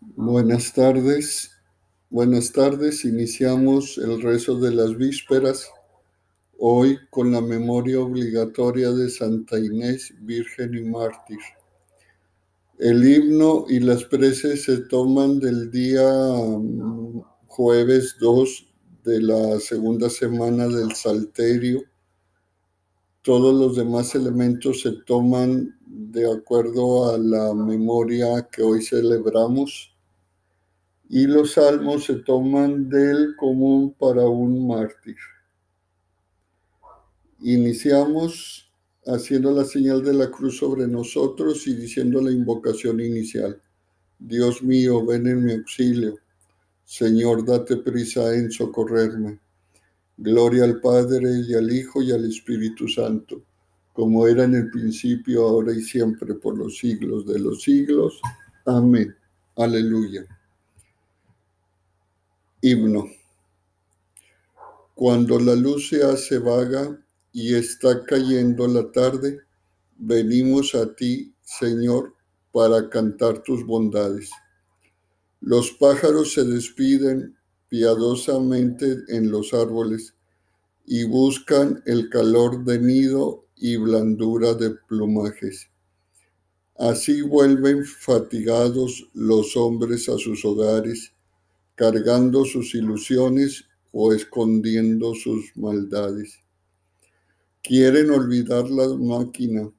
Buenas tardes. Buenas tardes. Iniciamos el rezo de las vísperas hoy con la memoria obligatoria de Santa Inés, Virgen y Mártir. El himno y las preces se toman del día mm, jueves 2 de la segunda semana del Salterio. Todos los demás elementos se toman de acuerdo a la memoria que hoy celebramos y los salmos se toman del común para un mártir. Iniciamos haciendo la señal de la cruz sobre nosotros y diciendo la invocación inicial. Dios mío, ven en mi auxilio. Señor, date prisa en socorrerme. Gloria al Padre y al Hijo y al Espíritu Santo, como era en el principio, ahora y siempre, por los siglos de los siglos. Amén. Aleluya. Himno. Cuando la luz se hace vaga y está cayendo la tarde, venimos a ti, Señor, para cantar tus bondades. Los pájaros se despiden piadosamente en los árboles y buscan el calor de nido y blandura de plumajes. Así vuelven fatigados los hombres a sus hogares cargando sus ilusiones o escondiendo sus maldades. Quieren olvidar la máquina,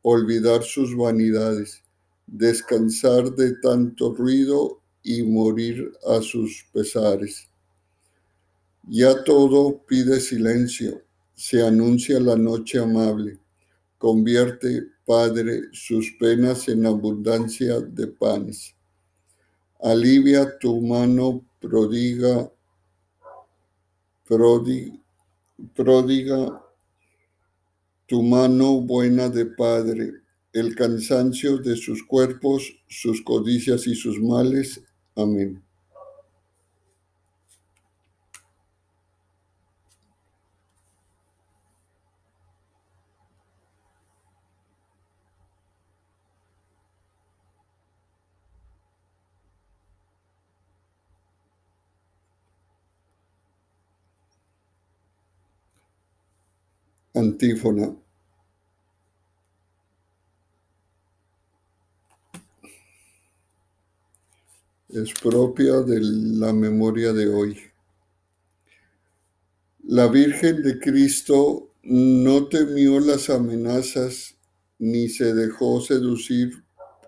olvidar sus vanidades, descansar de tanto ruido y morir a sus pesares. Ya todo pide silencio, se anuncia la noche amable, convierte, Padre, sus penas en abundancia de panes alivia tu mano prodiga, prodiga, tu mano buena de Padre, el cansancio de sus cuerpos, sus codicias y sus males. Amén. Antífona. Es propia de la memoria de hoy. La Virgen de Cristo no temió las amenazas ni se dejó seducir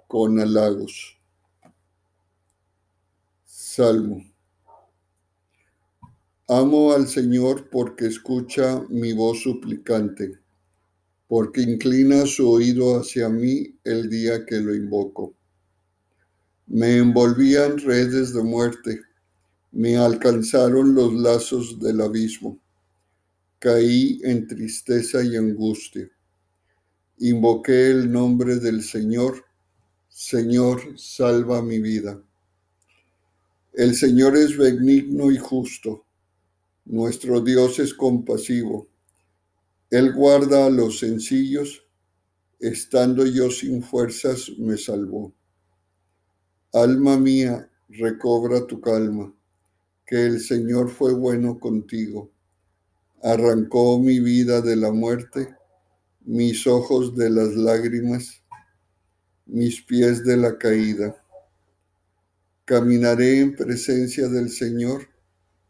con halagos. Salmo. Amo al Señor porque escucha mi voz suplicante, porque inclina su oído hacia mí el día que lo invoco. Me envolvían redes de muerte, me alcanzaron los lazos del abismo. Caí en tristeza y angustia. Invoqué el nombre del Señor. Señor, salva mi vida. El Señor es benigno y justo nuestro Dios es compasivo. Él guarda a los sencillos. Estando yo sin fuerzas, me salvó. Alma mía, recobra tu calma, que el Señor fue bueno contigo. Arrancó mi vida de la muerte, mis ojos de las lágrimas, mis pies de la caída. Caminaré en presencia del Señor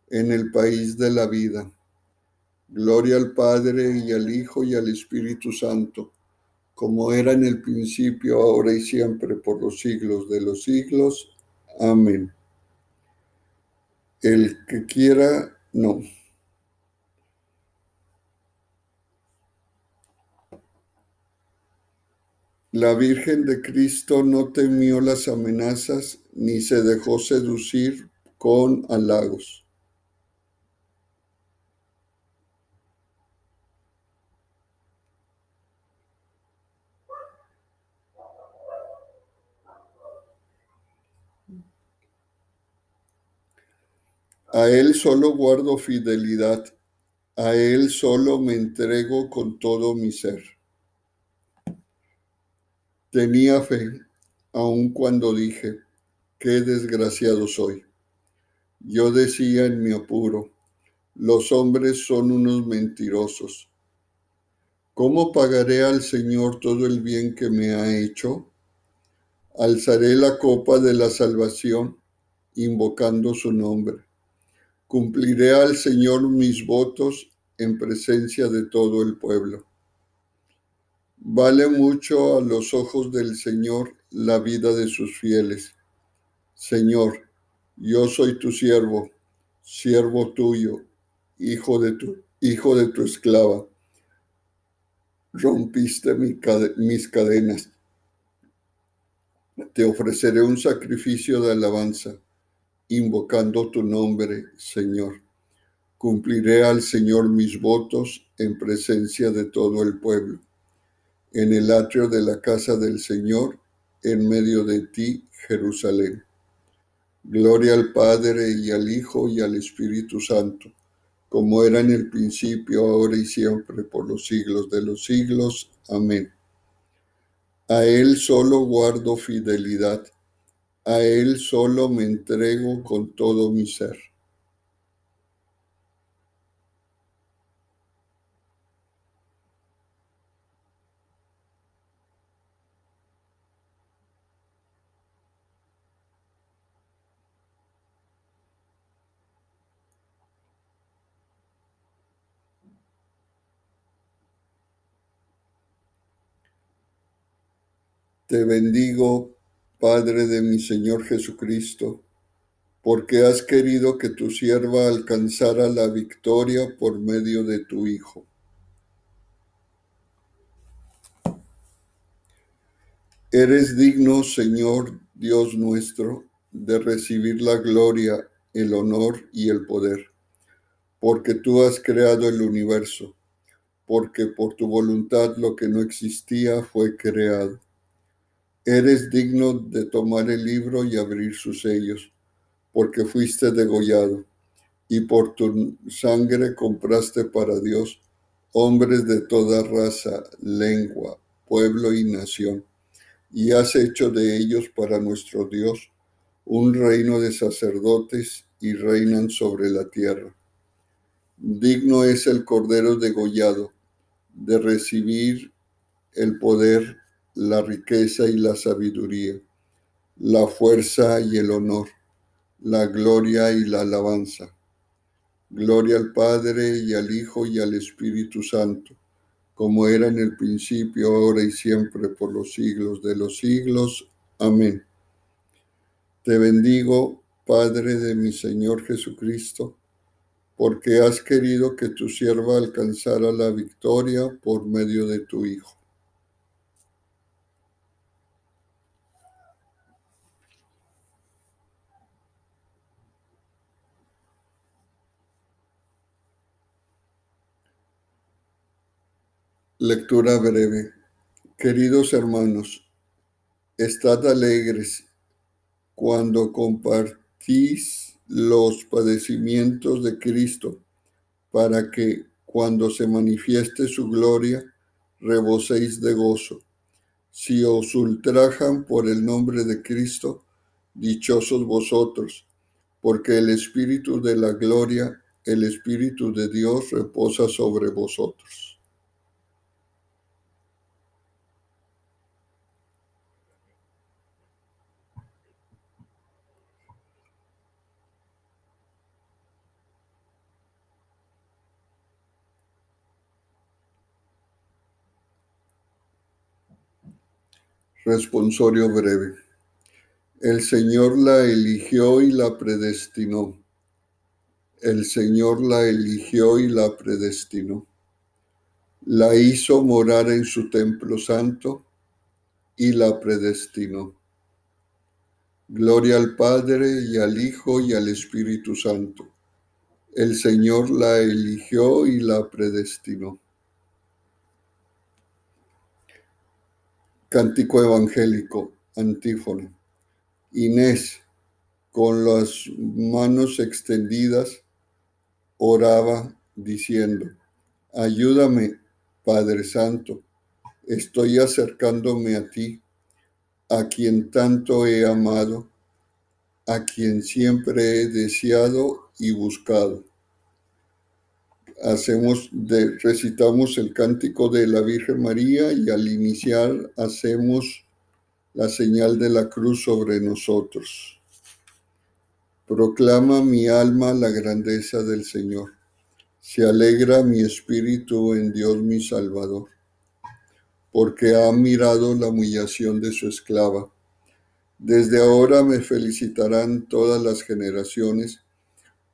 en el país de la vida. Gloria al Padre y al Hijo y al Espíritu Santo, como era en el principio, ahora y siempre, por los siglos de los siglos. Amén. El que quiera, no. La Virgen de Cristo no temió las amenazas ni se dejó seducir con halagos. A Él solo guardo fidelidad, a Él solo me entrego con todo mi ser. Tenía fe, aun cuando dije, qué desgraciado soy. Yo decía en mi apuro, los hombres son unos mentirosos. ¿Cómo pagaré al Señor todo el bien que me ha hecho? Alzaré la copa de la salvación, invocando su nombre. Cumpliré al Señor mis votos en presencia de todo el pueblo. Vale mucho a los ojos del Señor la vida de sus fieles. Señor, yo soy tu siervo, siervo tuyo, hijo de tu, hijo de tu esclava rompiste mis cadenas. Te ofreceré un sacrificio de alabanza, invocando tu nombre, Señor. Cumpliré al Señor mis votos en presencia de todo el pueblo. En el atrio de la casa del Señor, en medio de ti, Jerusalén. Gloria al Padre y al Hijo y al Espíritu Santo como era en el principio, ahora y siempre, por los siglos de los siglos. Amén. A Él solo guardo fidelidad, a Él solo me entrego con todo mi ser. Te bendigo, Padre de mi Señor Jesucristo, porque has querido que tu sierva alcanzara la victoria por medio de tu Hijo. Eres digno, Señor Dios nuestro, de recibir la gloria, el honor y el poder, porque tú has creado el universo, porque por tu voluntad lo que no existía fue creado Eres digno de tomar el libro y abrir sus sellos, porque fuiste degollado, y por tu sangre compraste para Dios hombres de toda raza, lengua, pueblo y nación, y has hecho de ellos para nuestro Dios un reino de sacerdotes y reinan sobre la tierra. Digno es el Cordero degollado de recibir el poder la riqueza y la sabiduría, la fuerza y el honor, la gloria y la alabanza. Gloria al Padre y al Hijo y al Espíritu Santo, como era en el principio, ahora y siempre, por los siglos de los siglos. Amén. Te bendigo, Padre de mi Señor Jesucristo, porque has querido que tu sierva alcanzara la victoria por medio de tu Hijo. Lectura breve. Queridos hermanos, estad alegres cuando compartís los padecimientos de Cristo, para que cuando se manifieste su gloria, reboséis de gozo. Si os ultrajan por el nombre de Cristo, dichosos vosotros, porque el Espíritu de la gloria, el Espíritu de Dios reposa sobre vosotros. Responsorio breve. El Señor la eligió y la predestinó. El Señor la eligió y la predestinó. La hizo morar en su templo santo y la predestinó. Gloria al Padre y al Hijo y al Espíritu Santo. El Señor la eligió y la predestinó. Cántico evangélico, antífono. Inés, con las manos extendidas, oraba diciendo, ayúdame, Padre Santo, estoy acercándome a ti, a quien tanto he amado, a quien siempre he deseado y buscado. Hacemos de, recitamos el cántico de la Virgen María y al iniciar hacemos la señal de la cruz sobre nosotros. Proclama mi alma la grandeza del Señor. Se alegra mi espíritu en Dios mi Salvador, porque ha mirado la humillación de su esclava. Desde ahora me felicitarán todas las generaciones,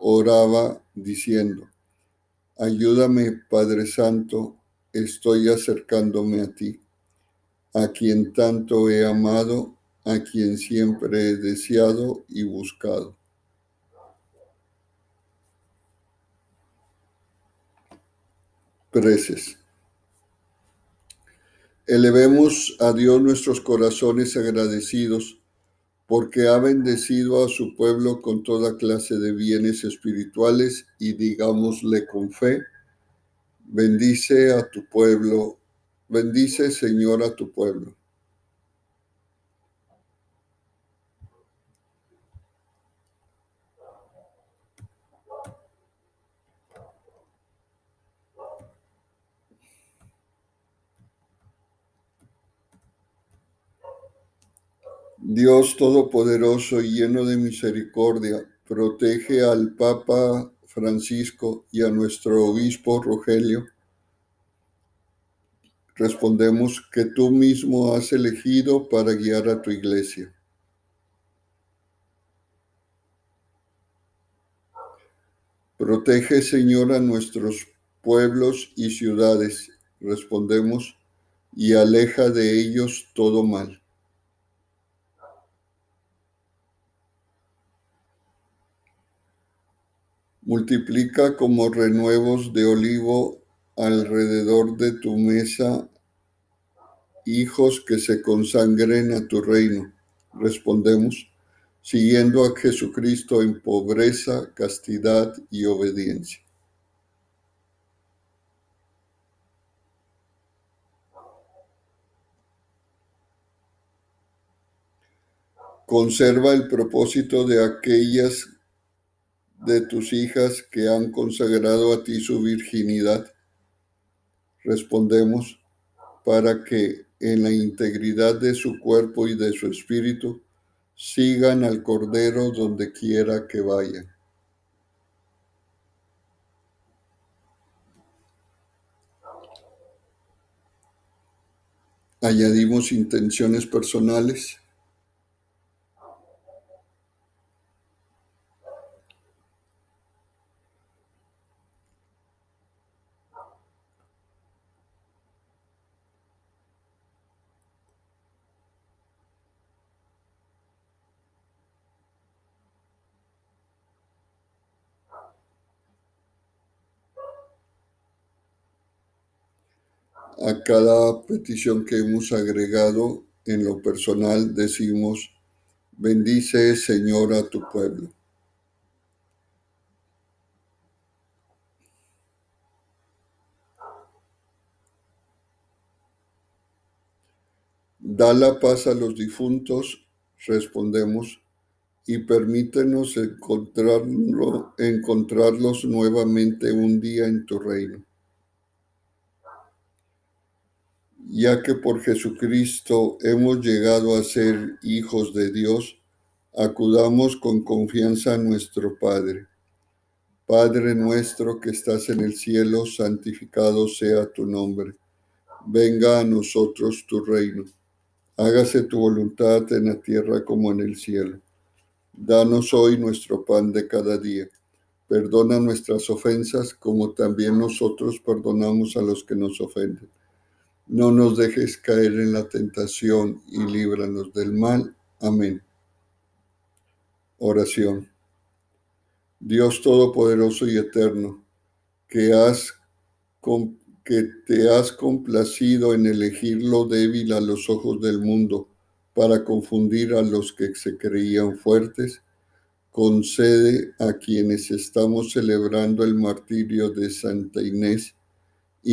oraba diciendo, Ayúdame, Padre Santo, estoy acercándome a ti, a quien tanto he amado, a quien siempre he deseado y buscado. Preces. Elevemos a Dios nuestros corazones agradecidos porque ha bendecido a su pueblo con toda clase de bienes espirituales y digámosle con fe, Bendice a tu pueblo, bendice Señor a tu pueblo. Dios Todopoderoso y lleno de misericordia, protege al Papa Francisco y a nuestro obispo Rogelio, respondemos que tú mismo has elegido para guiar a tu iglesia. Protege, Señor, a nuestros pueblos y ciudades, respondemos, y aleja de ellos todo mal. Multiplica como renuevos de olivo alrededor de tu mesa hijos que se consagren a tu reino. Respondemos, siguiendo a Jesucristo en pobreza, castidad y obediencia. Conserva el propósito de aquellas de tus hijas que han consagrado a ti su virginidad? Respondemos, para que en la integridad de su cuerpo y de su espíritu sigan al Cordero donde quiera que vayan. Añadimos intenciones personales. A cada petición que hemos agregado en lo personal decimos, bendice Señor a tu pueblo. Da la paz a los difuntos, respondemos, y permítenos encontrarlo, encontrarlos nuevamente un día en tu reino. Ya que por Jesucristo hemos llegado a ser hijos de Dios, Acudamos con confianza a nuestro Padre. Padre nuestro que estás en el cielo, santificado sea tu nombre. Venga a nosotros tu reino. Hágase tu voluntad en la tierra como en el cielo. Danos hoy nuestro pan de cada día. Perdona nuestras ofensas como también nosotros perdonamos a los que nos ofenden. No nos dejes caer en la tentación y líbranos del mal. Amén. Oración. Dios Todopoderoso y Eterno, que, has, que te has complacido en elegir lo débil a los ojos del mundo para confundir a los que se creían fuertes, concede a quienes estamos celebrando el martirio de Santa Inés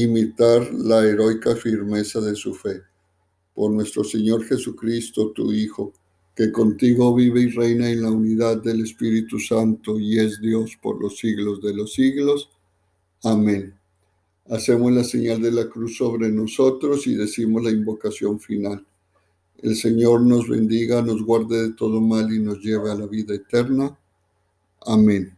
imitar la heroica firmeza de su fe. Por nuestro Señor Jesucristo, tu Hijo, que contigo vive y reina en la unidad del Espíritu Santo y es Dios por los siglos de los siglos. Amén. Hacemos la señal de la cruz sobre nosotros y decimos la invocación final. El Señor nos bendiga, nos guarde de todo mal y nos lleve a la vida eterna. Amén.